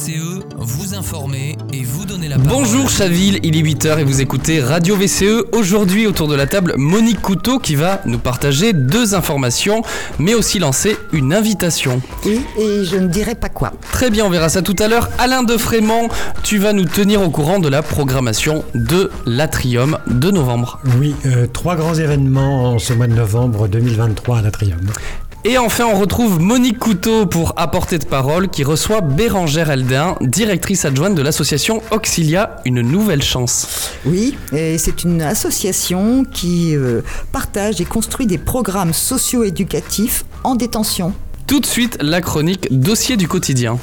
VCE, vous informer et vous donner la parole. Bonjour Chaville, il est 8h et vous écoutez Radio VCE. Aujourd'hui autour de la table Monique Couteau qui va nous partager deux informations mais aussi lancer une invitation. Oui, et je ne dirai pas quoi. Très bien, on verra ça tout à l'heure. Alain de Frémont, tu vas nous tenir au courant de la programmation de l'Atrium de novembre. Oui, euh, trois grands événements en ce mois de novembre 2023 à l'Atrium. Et enfin, on retrouve Monique Couteau pour apporter de parole qui reçoit Bérangère Aldin, directrice adjointe de l'association Auxilia, une nouvelle chance. Oui, et c'est une association qui euh, partage et construit des programmes socio-éducatifs en détention. Tout de suite, la chronique Dossier du quotidien.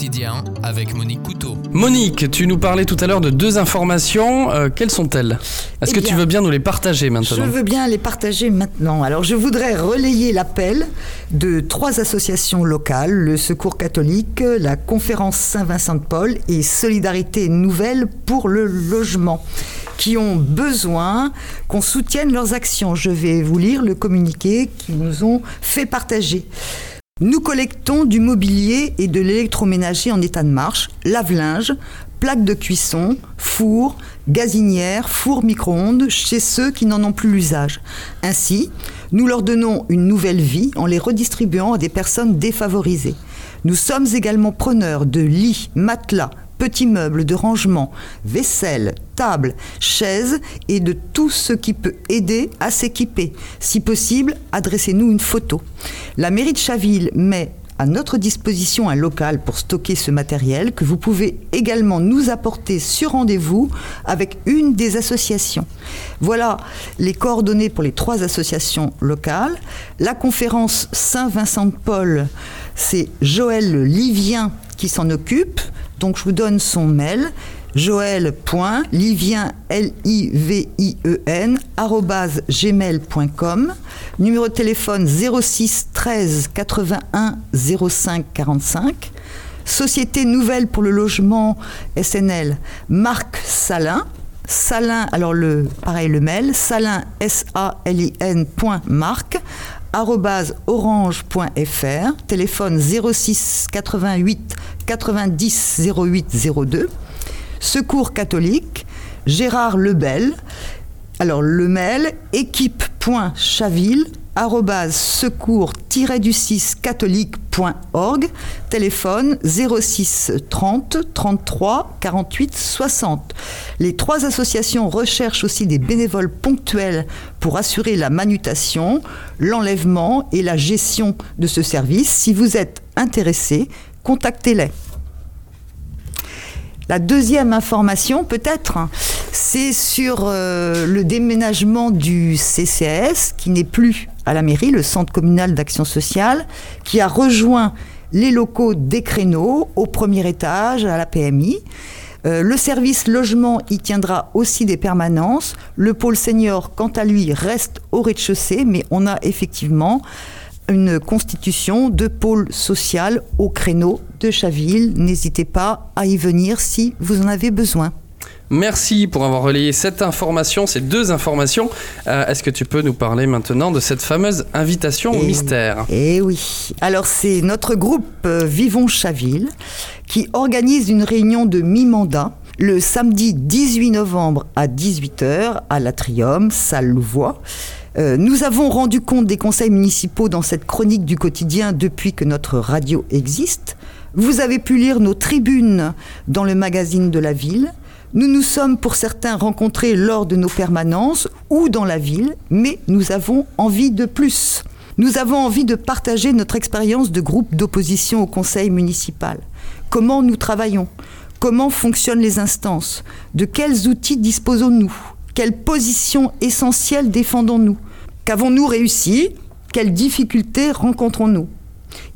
Quotidien avec Monique Couteau. Monique, tu nous parlais tout à l'heure de deux informations. Euh, quelles sont-elles? Est-ce Eh que tu veux bien nous les partager Je maintenant? veux bien les partager maintenant. Alors, je voudrais relayer l'appel de trois associations locales le Secours catholique, la Conférence Saint-Vincent de Paul et Solidarité Nouvelle pour le logement, qui ont besoin qu'on soutienne leurs actions. Je vais vous lire le communiqué qu'ils nous ont fait partager. Nous collectons du mobilier et de l'électroménager en état de marche, lave-linge, plaques de cuisson, fours, gazinières, fours micro-ondes chez ceux qui n'en ont plus l'usage. Ainsi, nous leur donnons une nouvelle vie en les redistribuant à des personnes défavorisées. Nous sommes également preneurs de lits, matelas, petits meubles de rangement, vaisselle, table, chaises et de tout ce qui peut aider à s'équiper. Si possible, adressez-nous une photo. La mairie de Chaville met à notre disposition un local pour stocker ce matériel que vous pouvez également nous apporter sur rendez-vous avec une des associations. Voilà les coordonnées pour les trois associations locales. La conférence Saint-Vincent de Paul, c'est Joël Livien qui s'en occupe. Donc je vous donne son mail joël.livien, L-I-V-I-E-N, gmail.com. Numéro de téléphone 06 13 81 05 45. Société Nouvelle pour le logement SNL, Marc Salin. Salin, alors le, pareil le mail, salin, S-A-L-I-N, Marc, orange.fr, téléphone 06 88 90 08 02. Secours catholique, Gérard Lebel. Alors le mail équipe.chaville secours-du-6 catholique.org téléphone 06 30 33 48 60 les trois associations recherchent aussi des bénévoles ponctuels pour assurer la manutention l'enlèvement et la gestion de ce service si vous êtes intéressé contactez-les la deuxième information, peut-être, c'est sur euh, le déménagement du CCAS, qui n'est plus à la mairie, le Centre communal d'action sociale, qui a rejoint les locaux des créneaux au premier étage, à la PMI. Euh, le service logement y tiendra aussi des permanences. Le pôle senior, quant à lui, reste au rez-de-chaussée, mais on a effectivement une constitution de pôle social au créneau de Chaville. N'hésitez pas à y venir si vous en avez besoin. Merci pour avoir relayé cette information, ces deux informations. Euh, Est-ce que tu peux nous parler maintenant de cette fameuse invitation au Et- mystère? Eh oui. Alors c'est notre groupe euh, Vivons Chaville qui organise une réunion de mi-mandat le samedi 18 novembre à 18h à l'Atrium, salle Louvois. Euh, nous avons rendu compte des conseils municipaux dans cette chronique du quotidien depuis que notre radio existe. Vous avez pu lire nos tribunes dans le magazine de la ville. Nous nous sommes pour certains rencontrés lors de nos permanences ou dans la ville, mais nous avons envie de plus. Nous avons envie de partager notre expérience de groupe d'opposition au conseil municipal. Comment nous travaillons? Comment fonctionnent les instances? De quels outils disposons-nous? Quelle position essentielle défendons-nous? Qu'avons-nous réussi? Quelles difficultés rencontrons-nous?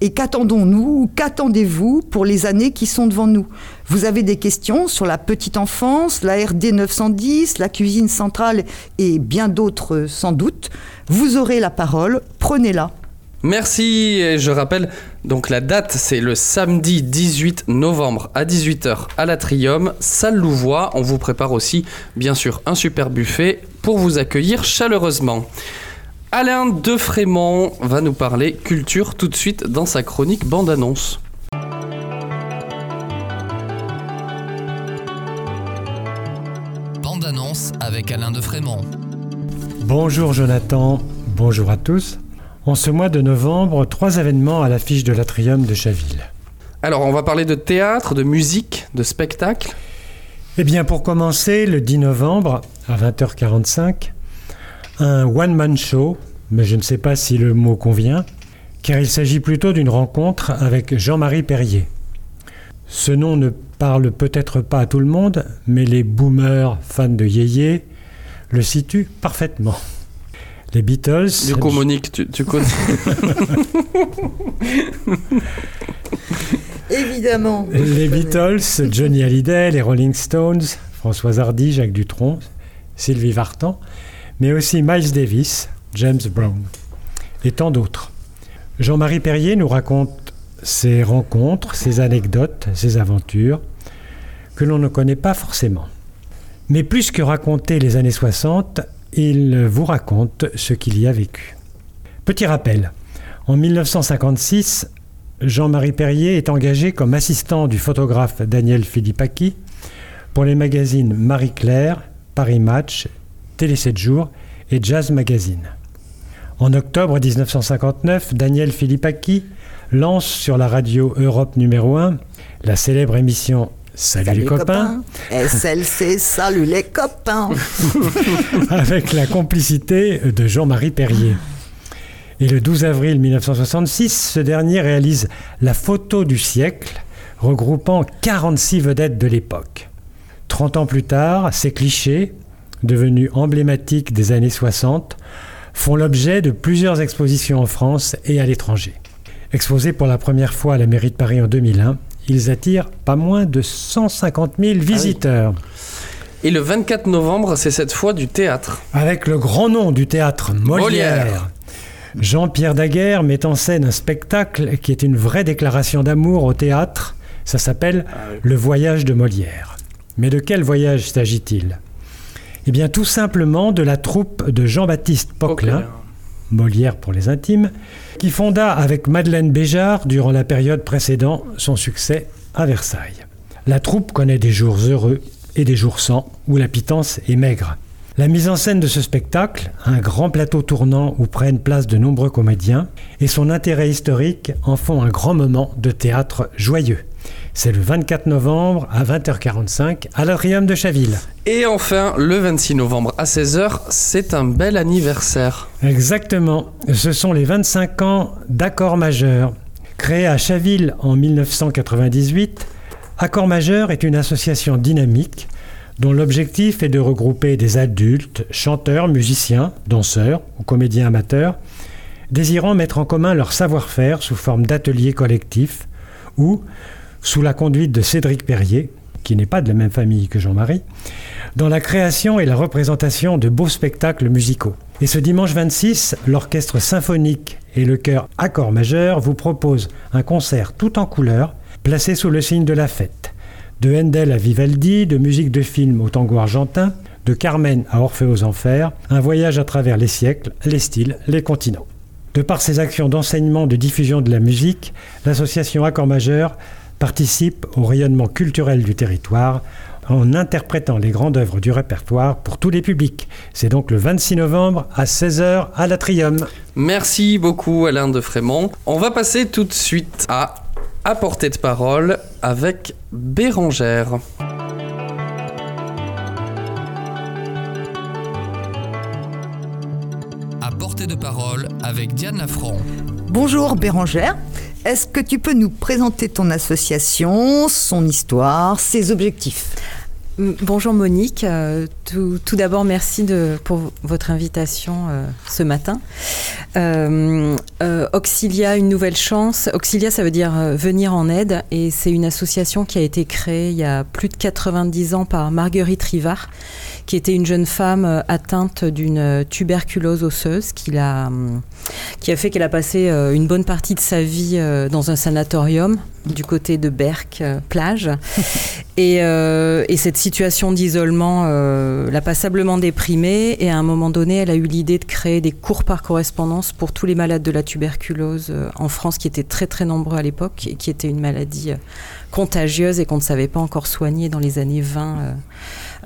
Et qu'attendons-nous ou qu'attendez-vous pour les années qui sont devant nous? Vous avez des questions sur la petite enfance, la RD 910, la cuisine centrale et bien d'autres sans doute. Vous aurez la parole, prenez-la. Merci, et je rappelle donc la date, c'est le samedi 18 novembre à 18h à l'Atrium, salle Louvois. On vous prépare aussi, bien sûr, un super buffet pour vous accueillir chaleureusement. Alain Defrémont va nous parler culture tout de suite dans sa chronique bande-annonce. Bande-annonce avec Alain Defrémont. Bonjour Jonathan, bonjour à tous. En ce mois de novembre, trois événements à l'affiche de l'Atrium de Chaville. Alors, on va parler de théâtre, de musique, de spectacle. Eh bien, pour commencer, le 10 novembre, à 20h45, un one-man show, mais je ne sais pas si le mot convient, car il s'agit plutôt d'une rencontre avec Jean-Marie Perrier. Ce nom ne parle peut-être pas à tout le monde, mais les boomers fans de Yéyé le situent parfaitement. Les Beatles. Du coup, Monique, tu, tu connais. Évidemment. Les Beatles, Johnny Hallyday, les Rolling Stones, Françoise Hardy, Jacques Dutronc, Sylvie Vartan, mais aussi Miles Davis, James Brown et tant d'autres. Jean-Marie Perrier nous raconte ses rencontres, ses anecdotes, ses aventures que l'on ne connaît pas forcément. Mais plus que raconter les années 60, il vous raconte ce qu'il y a vécu. Petit rappel, en 1956, Jean-Marie Perrier est engagé comme assistant du photographe Daniel Philippaki pour les magazines Marie-Claire, Paris Match, Télé 7 jours et Jazz Magazine. En octobre 1959, Daniel Philippaki lance sur la radio Europe numéro 1 la célèbre émission Salut, les copains, SLC, salut les copains. avec la complicité de Jean-Marie Perrier. Et le 12 avril 1966, ce dernier réalise la photo du siècle, regroupant 46 vedettes de l'époque. 30 ans plus tard, ces clichés, devenus emblématiques des années 60, font l'objet de plusieurs expositions en France et à l'étranger. Exposés pour la première fois à la mairie de Paris en 2001, ils attirent pas moins de 150 000 visiteurs. Et le 24 novembre, c'est cette fois du théâtre. Avec le grand nom du théâtre Molière. Molière. Jean-Pierre Daguerre met en scène un spectacle qui est une vraie déclaration d'amour au théâtre. Ça s'appelle Le voyage de Molière. Mais de quel voyage s'agit-il? Eh bien tout simplement de la troupe de Jean-Baptiste Poquelin, Molière pour les intimes, qui fonda avec Madeleine Béjart, durant la période précédant son succès à Versailles. La troupe connaît des jours heureux et des jours sans, où la pitance est maigre. La mise en scène de ce spectacle, un grand plateau tournant où prennent place de nombreux comédiens, et son intérêt historique en font un grand moment de théâtre joyeux. C'est le 24 novembre à 20h45 à l'Atrium de Chaville. Et enfin, le 26 novembre à 16h, c'est un bel anniversaire. Exactement, ce sont les 25 ans d'Accord Majeur. Créé à Chaville en 1998, Accord Majeur est une association dynamique dont l'objectif est de regrouper des adultes, chanteurs, musiciens, danseurs ou comédiens amateurs, désirant mettre en commun leur savoir-faire sous forme d'ateliers collectifs ou, sous la conduite de Cédric Perrier, qui n'est pas de la même famille que Jean-Marie, dans la création et la représentation de beaux spectacles musicaux. Et ce dimanche 26, l'orchestre symphonique et le chœur Accord Majeur vous proposent un concert tout en couleurs, placé sous le signe de la fête de Handel à Vivaldi, de musique de film au tango argentin, de Carmen à Orphée aux Enfers, un voyage à travers les siècles, les styles, les continents. De par ses actions d'enseignement, de diffusion de la musique, l'association Accord Majeur participe au rayonnement culturel du territoire en interprétant les grandes œuvres du répertoire pour tous les publics. C'est donc le 26 novembre à 16h à l'Atrium. Merci beaucoup Alain de Frémont. On va passer tout de suite à à portée de parole avec Bérangère. À portée de parole avec Diane Lafranc. Bonjour Bérangère. Est-ce que tu peux nous présenter ton association, son histoire, ses objectifs? Bonjour Monique. Euh, tout, d'abord, merci pour votre invitation euh, ce matin. Euh, euh, Auxilia, une nouvelle chance. Auxilia, ça veut dire euh, venir en aide. Et c'est une association qui a été créée il y a plus de 90 ans par Marguerite Rivard, qui était une jeune femme atteinte d'une tuberculose osseuse qui, l'a, hum, qui a fait qu'elle a passé une bonne partie de sa vie dans un sanatorium du côté de Berck, plage. et, et, cette situation d'isolement l'a passablement déprimée. Et à un moment donné, elle a eu l'idée de créer des cours par correspondance pour tous les malades de la tuberculose en France, qui étaient très très nombreux à l'époque et qui était une maladie contagieuse et qu'on ne savait pas encore soigner dans les années 20 euh,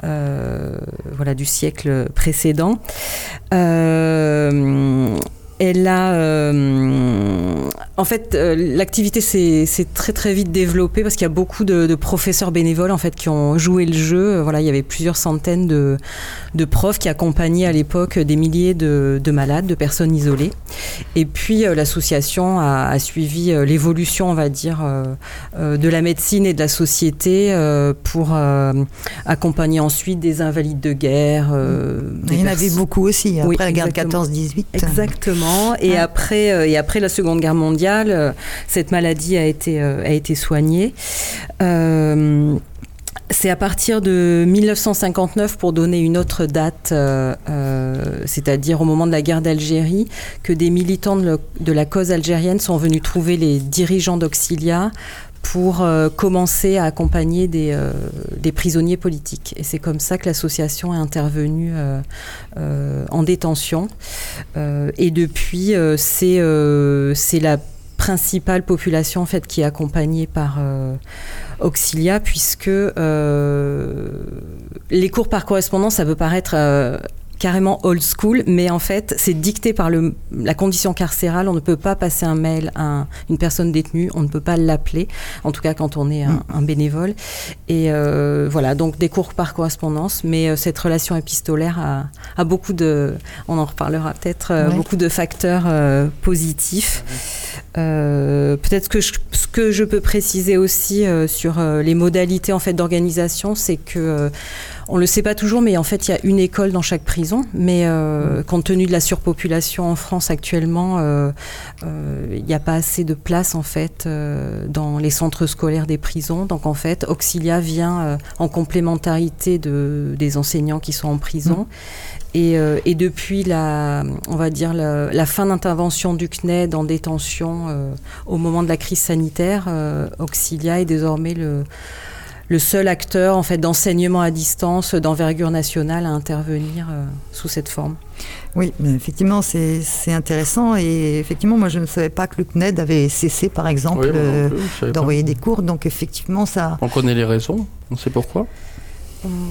euh, voilà, du siècle précédent. Euh, elle a, euh, en fait, euh, l'activité s'est très très vite développée parce qu'il y a beaucoup de, professeurs bénévoles en fait qui ont joué le jeu. Voilà, il y avait plusieurs centaines de, de profs qui accompagnaient à l'époque des milliers de, de, malades, de personnes isolées. Et puis euh, l'association a, a, suivi l'évolution, on va dire, de la médecine et de la société pour accompagner ensuite des invalides de guerre. il y en avait beaucoup aussi après la guerre de 14-18. Exactement. Et, après, euh, et après la Seconde Guerre mondiale, euh, cette maladie a été, euh, a été soignée. c'est à partir de 1959, pour donner une autre date, c'est-à-dire au moment de la guerre d'Algérie, que des militants de, la cause algérienne sont venus trouver les dirigeants d'Auxilia pour euh, commencer à accompagner des, euh, des, prisonniers politiques. Et c'est comme ça que l'association est intervenue euh, en détention. et depuis, c'est la principale population en fait qui est accompagnée par Auxilia, puisque les cours par correspondance, ça peut paraître carrément old school, mais en fait, c'est dicté par le, la condition carcérale. On ne peut pas passer un mail à une personne détenue, on ne peut pas l'appeler, en tout cas quand on est un, mm. bénévole. Et euh, voilà, donc des cours par correspondance, mais euh, cette relation épistolaire a, a, beaucoup de, on en reparlera peut-être, euh, beaucoup de facteurs positifs. peut-être que je, ce que je peux préciser aussi sur les modalités en fait d'organisation, c'est que on le sait pas toujours, mais en fait, il y a une école dans chaque prison. Mais euh, mm. compte tenu de la surpopulation en France actuellement, euh, euh, il n'y a pas assez de place en fait dans les centres scolaires des prisons. Donc en fait, Auxilia vient en complémentarité de, des enseignants qui sont en prison. Mm. Et, depuis la, on va dire la, fin d'intervention du CNED en détention au moment de la crise sanitaire, Auxilia est désormais le le seul acteur en fait d'enseignement à distance d'envergure nationale à intervenir euh, sous cette forme. Oui, effectivement, c'est intéressant. Et effectivement, moi, je ne savais pas que le CNED avait cessé, par exemple, euh, d'envoyer des cours. Donc, effectivement, ça. On connaît les raisons, on sait pourquoi.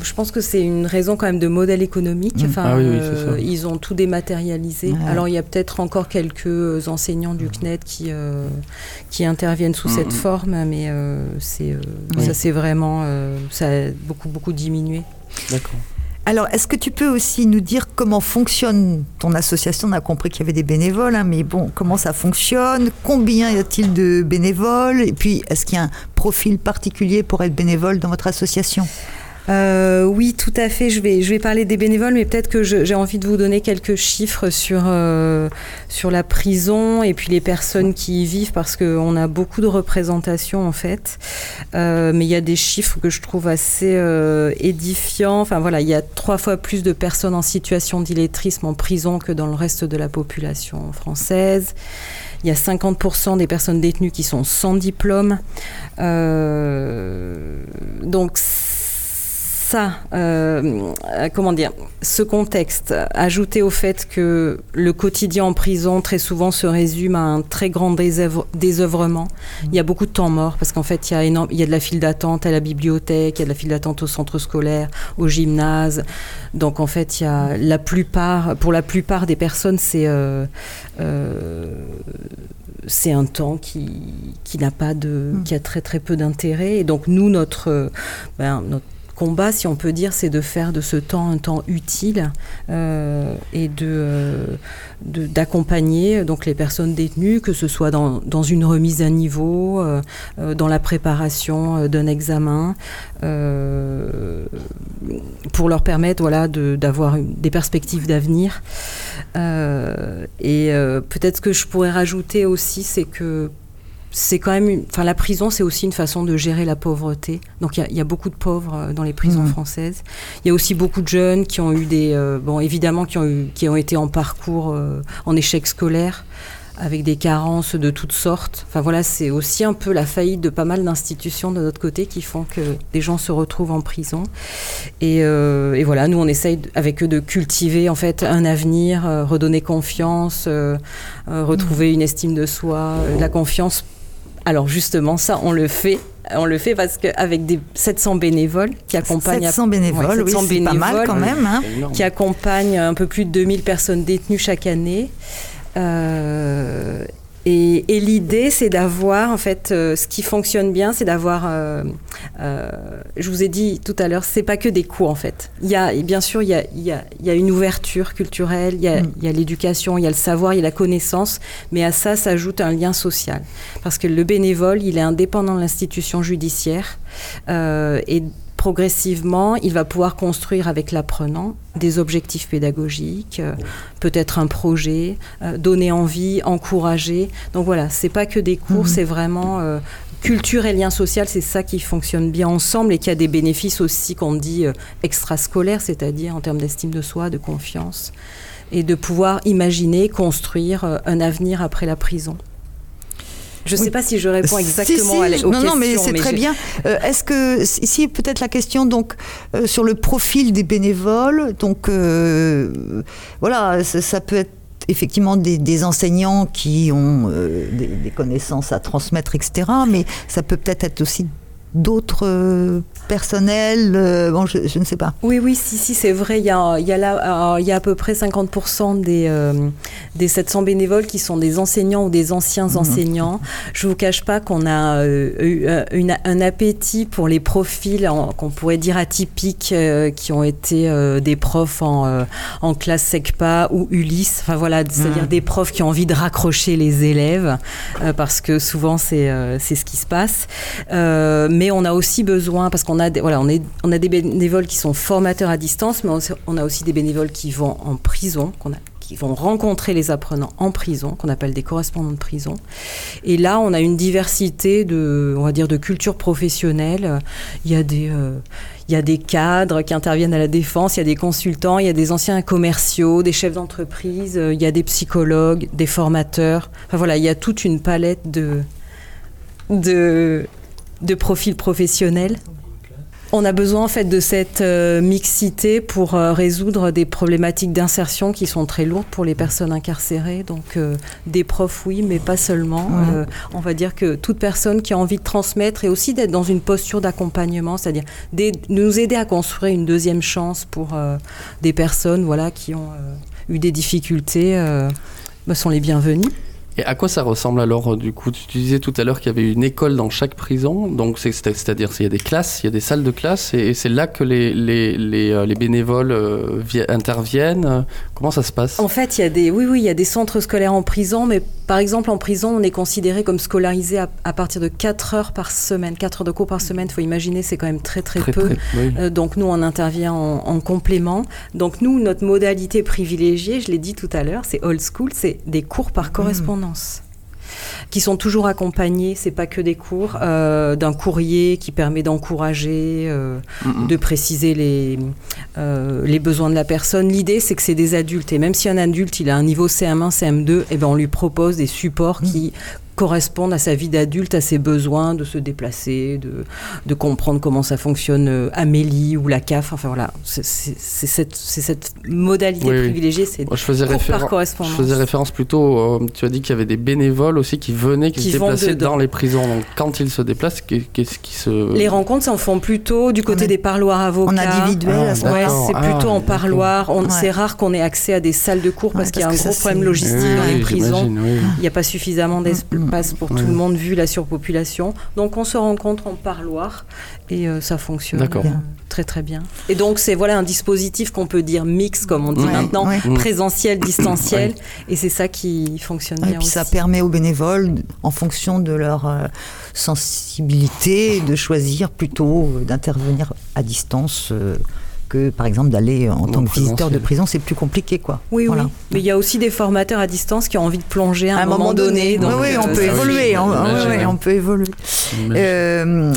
Je pense que c'est une raison quand même de modèle économique. Mm. Enfin, ah euh, ils ont tout dématérialisé. Alors il y a peut-être encore quelques enseignants du CNED qui, euh, qui interviennent sous cette mm. forme, mais euh, c'est ça c'est vraiment ça a beaucoup beaucoup diminué. D'accord. Alors, est-ce que tu peux aussi nous dire comment fonctionne ton association? On a compris qu'il y avait des bénévoles, hein, mais bon, comment ça fonctionne? Combien y a-t-il de bénévoles? Et puis, est-ce qu'il y a un profil particulier pour être bénévole dans votre association? Euh, oui, tout à fait. Je vais, je vais parler des bénévoles, mais peut-être que j'ai envie de vous donner quelques chiffres sur, euh, sur la prison et puis les personnes qui y vivent, parce qu'on a beaucoup de représentations en fait. Euh, mais il y a des chiffres que je trouve assez édifiants. Enfin voilà, il y a trois fois plus de personnes en situation d'illettrisme en prison que dans le reste de la population française. Il y a 50% des personnes détenues qui sont sans diplôme. donc ça, euh, euh, comment dire, ce contexte, ajouté au fait que le quotidien en prison très souvent se résume à un très grand désœuvrement. Il y a beaucoup de temps mort parce qu'en fait, il y, a énorme, il y a de la file d'attente à la bibliothèque, il y a de la file d'attente au centre scolaire, au gymnase. Donc en fait, il y a la plupart, pour la plupart des personnes, c'est euh, c'est un temps qui, qui n'a pas de, mmh. qui a très très peu d'intérêt. Et donc nous, notre, ben, notre combat, si on peut dire, c'est de faire de ce temps un temps utile euh, et euh, de, d'accompagner donc les personnes détenues, que ce soit dans, dans une remise à niveau, euh, dans la préparation d'un examen, pour leur permettre voilà, d'avoir des perspectives d'avenir. et peut-être ce que je pourrais rajouter aussi, c'est que c'est quand même, enfin la prison, c'est aussi une façon de gérer la pauvreté. Donc il y, a beaucoup de pauvres euh, dans les prisons mmh. françaises. Il y a aussi beaucoup de jeunes qui ont eu des, euh, bon évidemment qui ont eu, qui ont été en parcours euh, en échec scolaire. avec des carences de toutes sortes. Enfin voilà, c'est aussi un peu la faillite de pas mal d'institutions de notre côté qui font que des gens se retrouvent en prison. Et, et voilà, nous on essaye avec eux de cultiver en fait un avenir, redonner confiance, retrouver une estime de soi, la confiance. Alors justement, ça, on le fait on le fait parce qu'avec des 700 bénévoles qui accompagnent 700 bénévoles, oui, c'est pas mal quand même, hein. qui accompagnent un peu plus de 2000 personnes détenues chaque année. Euh, et, l'idée, c'est d'avoir, en fait, euh, ce qui fonctionne bien, c'est d'avoir, euh, euh, je vous ai dit tout à l'heure, c'est pas que des cours, en fait. Il y a, bien sûr, il y a, il y a, il y a une ouverture culturelle, il y a, mm. il y a l'éducation, il y a le savoir, il y a la connaissance, mais à ça s'ajoute un lien social. Parce que le bénévole, il est indépendant de l'institution judiciaire et progressivement, il va pouvoir construire avec l'apprenant des objectifs pédagogiques, euh, peut-être un projet, euh, donner envie, encourager. Donc voilà, c'est pas que des cours, mhm. c'est vraiment euh, culture et lien social, c'est ça qui fonctionne bien ensemble et qui a des bénéfices aussi qu'on dit extrascolaires, c'est-à-dire en termes d'estime de soi, de confiance, et de pouvoir imaginer, construire un avenir après la prison. Je ne sais pas si je réponds exactement à la, Non, non, mais c'est très bien. Euh, est-ce que, ici, peut-être la question donc, euh, sur le profil des bénévoles, donc euh, voilà, ça, peut être effectivement des, enseignants qui ont des, des, connaissances à transmettre, etc. Mais ça peut peut-être être aussi d'autres personnel euh, Bon, je, ne sais pas. Oui, oui, si, si, c'est vrai. Il y a, il y a là, euh, il y a à peu près 50% des, euh, des 700 bénévoles qui sont des enseignants ou des anciens mhm. enseignants. Je ne vous cache pas qu'on a eu un appétit pour les profils qu'on pourrait dire atypiques qui ont été des profs en, en classe SECPA ou Ulysse. Enfin voilà, c'est-à-dire mhm. des profs qui ont envie de raccrocher les élèves parce que souvent c'est c'est ce qui se passe. mais on a aussi besoin, parce qu'on on a, des, voilà, on, a des bénévoles qui sont formateurs à distance, mais on, a aussi des bénévoles qui vont en prison, qui vont rencontrer les apprenants en prison, qu'on appelle des correspondants de prison. Et là, on a une diversité de, on va dire, de cultures professionnelles. Il y a des, euh, il y a des cadres qui interviennent à la défense, il y a des consultants, il y a des anciens commerciaux, des chefs d'entreprise, il y a des psychologues, des formateurs. Enfin voilà, il y a toute une palette de, de, de profils professionnels. On a besoin en fait de cette euh, mixité pour euh, résoudre des problématiques d'insertion qui sont très lourdes pour les personnes incarcérées. Donc euh, des profs oui, mais pas seulement. on va dire que toute personne qui a envie de transmettre et aussi d'être dans une posture d'accompagnement, c'est-à-dire de nous aider à construire une deuxième chance pour des personnes voilà qui ont eu des difficultés, bah, sont les bienvenus. Et à quoi ça ressemble alors euh, du coup? Tu disais tout à l'heure qu'il y avait une école dans chaque prison, donc c'est-à-dire qu'il y a des classes, il y a des salles de classe, et, c'est là que les, les, les, euh, les bénévoles euh, interviennent. Comment ça se passe? En fait, il y a des, oui, oui, il y a des centres scolaires en prison, mais par exemple en prison, on est considéré comme scolarisé à, partir de 4 heures par semaine, 4 heures de cours par semaine. Il faut imaginer, c'est quand même très très, peu. donc nous, on intervient en, en complément. Donc nous, notre modalité privilégiée, je l'ai dit tout à l'heure, c'est old school, c'est des cours par mmh. Qui sont toujours accompagnés, c'est pas que des cours, euh, d'un courrier qui permet d'encourager, euh, de préciser les, euh, les besoins de la personne. L'idée, c'est que c'est des adultes, et même si un adulte il a un niveau CM1, CM2, eh ben on lui propose des supports qui correspondent à sa vie d'adulte, à ses besoins de se déplacer, de, de comprendre comment ça fonctionne euh, Amélie ou la CAF. Enfin voilà, c'est cette, cette, modalité privilégiée, c'est je faisais par correspondance. Je faisais référence plutôt, euh, tu as dit qu'il y avait des bénévoles aussi qui venaient, qui, se déplaçaient dans les prisons. Donc quand ils se déplacent, qu'est-ce qui se... Les rencontres s'en font plutôt du côté des parloirs avocats. En individuel, ah, ouais, c'est plutôt en ah, parloir. C'est rare qu'on ait accès à des salles de cours parce qu'il y a un gros problème logistique dans les prisons. Il n'y a pas suffisamment d'espace passe pour tout le monde vu la surpopulation. Donc on se rencontre en parloir et euh, ça fonctionne euh, très très bien. Et donc c'est voilà un dispositif qu'on peut dire mix comme on dit maintenant, présentiel, distanciel, et c'est ça qui fonctionne bien. Et puis ça permet aux bénévoles, en fonction de leur euh, sensibilité, de choisir plutôt d'intervenir à distance que, par exemple, d'aller en tant que visiteur de prison, c'est plus compliqué, quoi. Oui, Voilà. oui. Mais il y a aussi des formateurs à distance qui ont envie de plonger à un, moment, donné. Oui, donc, oui, on euh, peut ça- évoluer. on, j'imagine. oui, oui, on peut évoluer. Euh,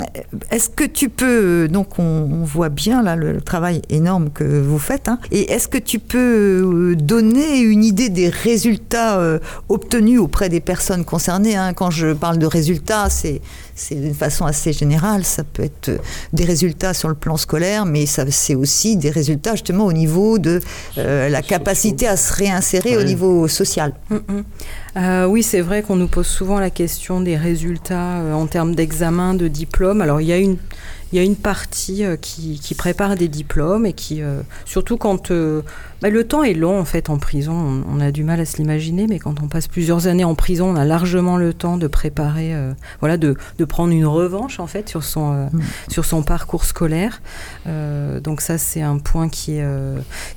est-ce que tu peux, donc on, on voit bien là le, travail énorme que vous faites, hein, et est-ce que tu peux euh, donner une idée des résultats euh, obtenus auprès des personnes concernées hein Quand je parle de résultats, c'est c'est d'une façon assez générale, ça peut être euh, des résultats sur le plan scolaire, mais ça c'est aussi des résultats justement au niveau de euh, la capacité à se réinsérer au Oui. niveau social. Mm, mm. Euh, oui, c'est vrai qu'on nous pose souvent la question des résultats euh, en termes d'examen, de diplôme. Alors, il y a une, il y a une partie euh, qui, qui prépare des diplômes et qui, euh, surtout quand euh, bah, le temps est long en fait en prison, on, on a du mal à se l'imaginer, mais quand on passe plusieurs années en prison, on a largement le temps de préparer, voilà, de, de prendre une revanche en fait sur son, euh, Mm. sur son parcours scolaire. Donc ça, c'est un point qui est,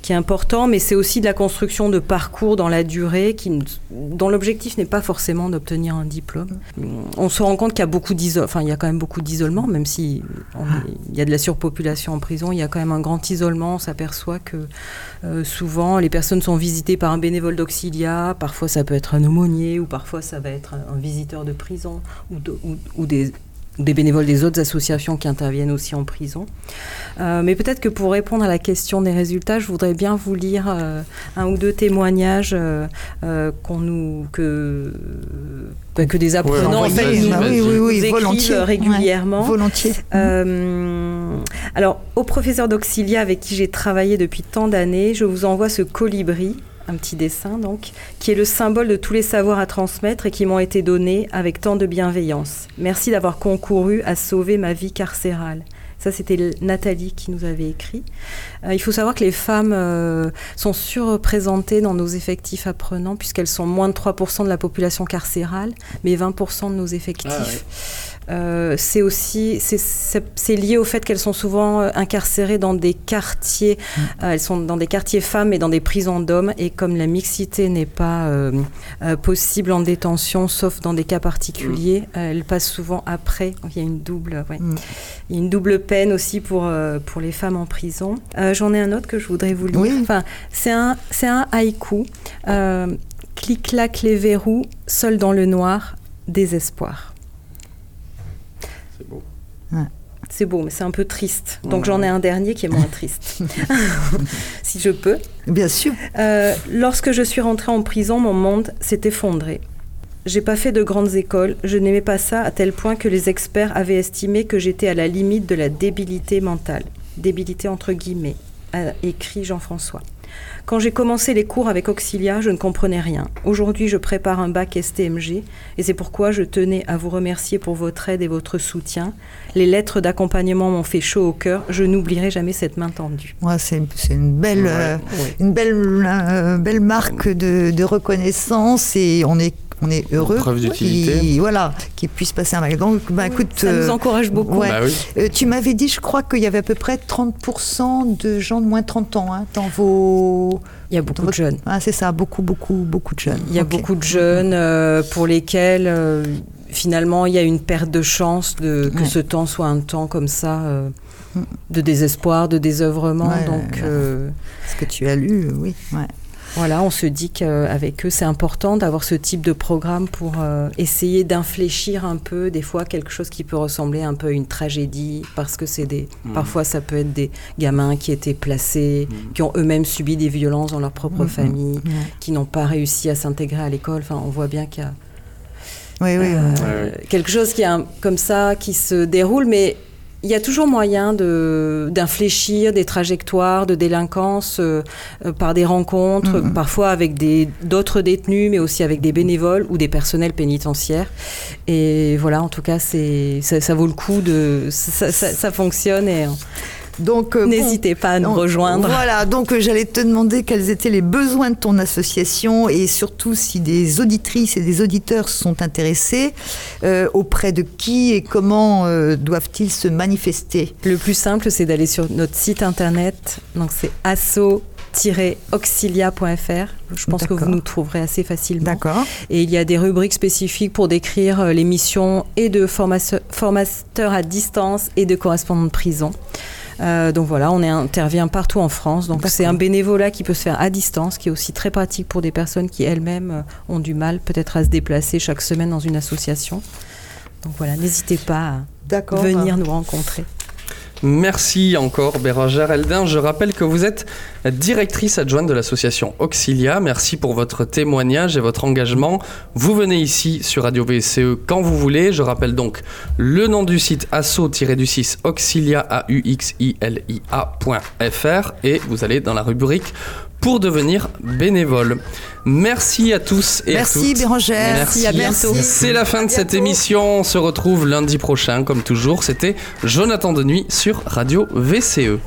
qui est important, mais c'est aussi de la construction de parcours dans la durée, qui, dont l'objectif n'est pas forcément d'obtenir un diplôme. On se rend compte qu'il y a beaucoup d'isolement, enfin il y a quand même beaucoup d'isolement, même si on il y a de la surpopulation en prison, il y a quand même un grand isolement. On s'aperçoit que euh, souvent les personnes sont visitées par un bénévole d'auxilia, parfois ça peut être un aumônier, ou parfois ça va être un, visiteur de prison, ou des des bénévoles des autres associations qui interviennent aussi en prison. Euh, mais peut-être que pour répondre à la question des résultats, je voudrais bien vous lire euh, un ou deux témoignages euh, euh, qu'on nous que que des apprenants en fait nous, bah oui, vas-y. oui, oui, nous écrivent volontiers. régulièrement. Ouais, volontiers. Euh, alors, au professeur d'Auxilia avec qui j'ai travaillé depuis tant d'années, je vous envoie ce colibri, un petit dessin donc, qui est le symbole de tous les savoirs à transmettre et qui m'ont été donnés avec tant de bienveillance. Merci d'avoir concouru à sauver ma vie carcérale. Ça, c'était Nathalie qui nous avait écrit. Euh, il faut savoir que les femmes euh, sont surreprésentées dans nos effectifs apprenants, puisqu'elles sont moins de 3% de la population carcérale, mais 20% de nos effectifs. Ah ouais. Euh, c'est aussi c'est- lié au fait qu'elles sont souvent incarcérées dans des quartiers euh, elles sont dans des quartiers femmes et dans des prisons d'hommes et comme la mixité n'est pas euh, possible en détention sauf dans des cas particuliers euh, elles passent souvent après il y a une double ouais. Mm. il y a une double peine aussi pour euh, pour les femmes en prison Euh, j'en ai un autre que je voudrais vous lire Oui. enfin c'est un c'est un haïku euh, clic clac les verrous seul dans le noir désespoir C'est beau. C'est beau, mais c'est un peu triste. Donc j'en ai un dernier qui est moins triste, si je peux. Bien sûr. Euh, lorsque je suis rentrée en prison, mon monde s'est effondré. J'ai pas fait de grandes écoles, je n'aimais pas ça à tel point que les experts avaient estimé que j'étais à la limite de la débilité mentale. Débilité entre guillemets, a écrit Jean-François. Quand j'ai commencé les cours avec Auxilia, je ne comprenais rien. Aujourd'hui, je prépare un bac STMG et c'est pourquoi je tenais à vous remercier pour votre aide et votre soutien. Les lettres d'accompagnement m'ont fait chaud au cœur. Je n'oublierai jamais cette main tendue. Ouais, c'est une belle, Ouais. euh, une belle, euh, belle marque de, de reconnaissance et on est, on est heureux. Preuve d'utilité. qu'il- Voilà, qu'il puisse passer un bac. Donc, bah, écoute, Ça nous euh, encourage beaucoup. ouais. Bah oui. euh, tu m'avais dit, je crois qu'il y avait à peu près 30% de gens de moins de 30 ans hein, dans vos. Il y a beaucoup de jeunes. Ah, c'est ça, beaucoup, beaucoup, beaucoup de jeunes. Il y a beaucoup de jeunes euh, pour lesquels euh, finalement il y a une perte de chance de que Ouais. ce temps soit un temps comme ça euh, Mm. de désespoir, de désœuvrement. Ouais, Donc euh, Ce que tu as lu, oui. Ouais. Voilà, on se dit qu'avec eux c'est important d'avoir ce type de programme pour euh, essayer d'infléchir un peu des fois quelque chose qui peut ressembler un peu à une tragédie parce que c'est des Mm. parfois ça peut être des gamins qui étaient placés, qui ont eux-mêmes subi des violences dans leur propre Mhm. famille qui n'ont pas réussi à s'intégrer à l'école. Enfin, on voit bien qu'il y a Oui, oui, euh, Ouais, quelque chose qui est un- comme ça qui se déroule, mais il y a toujours moyen de d'infléchir des trajectoires de délinquance euh, euh, par des rencontres, Mhm. parfois avec des d'autres détenus, mais aussi avec des bénévoles ou des personnels pénitentiaires. Et voilà, en tout cas, c'est ça, ça vaut le coup de ça, ça- ça fonctionne et Donc, euh, n'hésitez pas à nous rejoindre. Voilà, donc euh, j'allais te demander quels étaient les besoins de ton association et surtout si des auditrices et des auditeurs sont intéressés, euh, auprès de qui et comment euh, doivent-ils se manifester? Le plus simple, c'est d'aller sur notre site internet. Donc c'est asso-auxilia.fr. Je pense que vous nous trouverez assez facilement. D'accord Et il y a des rubriques spécifiques pour décrire les missions et de formateurs à distance et de correspondants de prison. Donc voilà, on intervient partout en France. Donc c'est un bénévolat qui peut se faire à distance, qui est aussi très pratique pour des personnes qui elles-mêmes ont du mal peut-être à se déplacer chaque semaine dans une association. Donc voilà, n'hésitez pas à venir nous rencontrer. Merci encore Bérangère Eldin. Je rappelle que vous êtes directrice adjointe de l'association Auxilia. Merci pour votre témoignage et votre engagement. Vous venez ici sur Radio VCE quand vous voulez. Je rappelle donc le nom du site asso-du-6 auxilia et vous allez dans la rubrique pour devenir bénévole. Merci à tous et à toutes. Merci Bérangère. Merci, à bientôt. C'est la fin de cette émission. On se retrouve lundi prochain, comme toujours. C'était Jonathan Denuy sur Radio VCE.